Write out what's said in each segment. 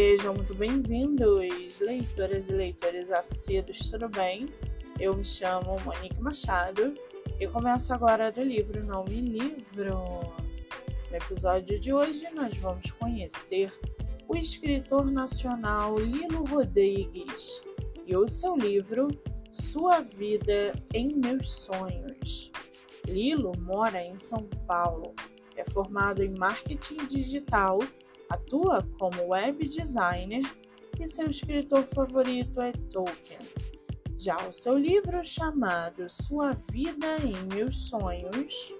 Sejam muito bem-vindos, leitoras e leitores assíduos, tudo bem? Eu me chamo Monique Machado e começo agora do livro Não Me Livro. No episódio de hoje, nós vamos conhecer o escritor nacional Lilo Rodrigues e o seu livro Sua Vida em Meus Sonhos. Lilo mora em São Paulo, é formado em marketing digital Atua como web designer e seu escritor favorito é Tolkien. Já o seu livro chamado Sua Vida em Meus Sonhos,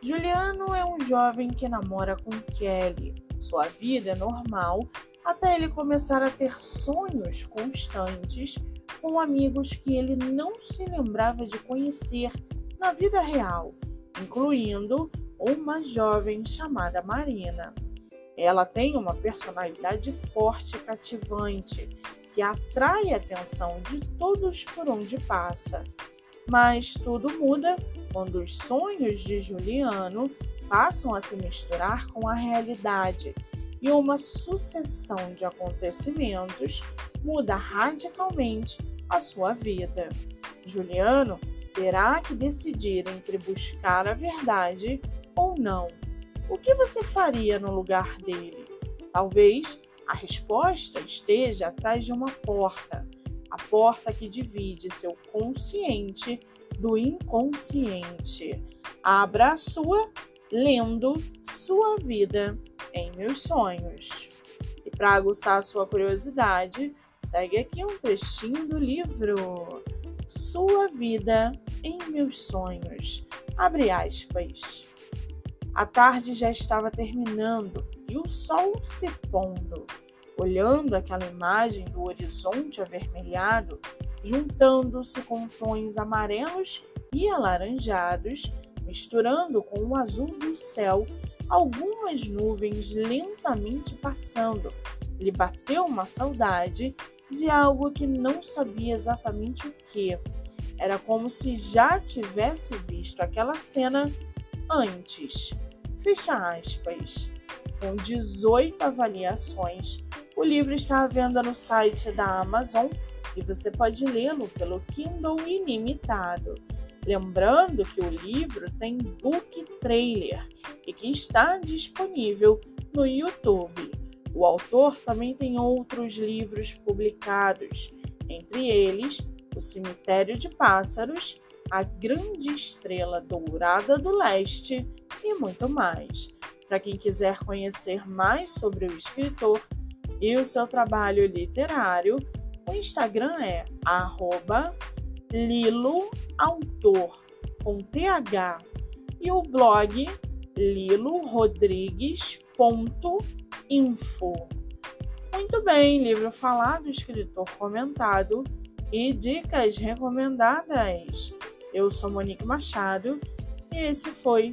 Juliano é um jovem que namora com Kelly. Sua vida é normal até ele começar a ter sonhos constantes com amigos que ele não se lembrava de conhecer na vida real, incluindo uma jovem chamada Marina. Ela tem uma personalidade forte e cativante que atrai a atenção de todos por onde passa. Mas tudo muda quando os sonhos de Juliano passam a se misturar com a realidade e uma sucessão de acontecimentos muda radicalmente a sua vida. Juliano terá que decidir entre buscar a verdade ou não. O que você faria no lugar dele? Talvez a resposta esteja atrás de uma porta, a porta que divide seu consciente do inconsciente. Abra a sua lendo Sua Vida em Meus Sonhos. E para aguçar sua curiosidade, segue aqui um trechinho do livro Sua Vida em Meus Sonhos. Abre aspas. A tarde já estava terminando e o sol se pondo. Olhando aquela imagem do horizonte avermelhado, juntando-se com tons amarelos e alaranjados, misturando com o azul do céu, algumas nuvens lentamente passando, lhe bateu uma saudade de algo que não sabia exatamente o que. Era como se já tivesse visto aquela cena antes. Fecha aspas. Com 18 avaliações, o livro está à venda no site da Amazon e você pode lê-lo pelo Kindle ilimitado. Lembrando que o livro tem book trailer e que está disponível no YouTube. O autor também tem outros livros publicados, entre eles O Cemitério de Pássaros, A Grande Estrela Dourada do Leste e muito mais. Para quem quiser conhecer mais sobre o escritor e o seu trabalho literário, o Instagram é liloautor com th e o blog lilorodrigues.info. Muito bem, livro falado, escritor comentado e dicas recomendadas. Eu sou Monique Machado e esse foi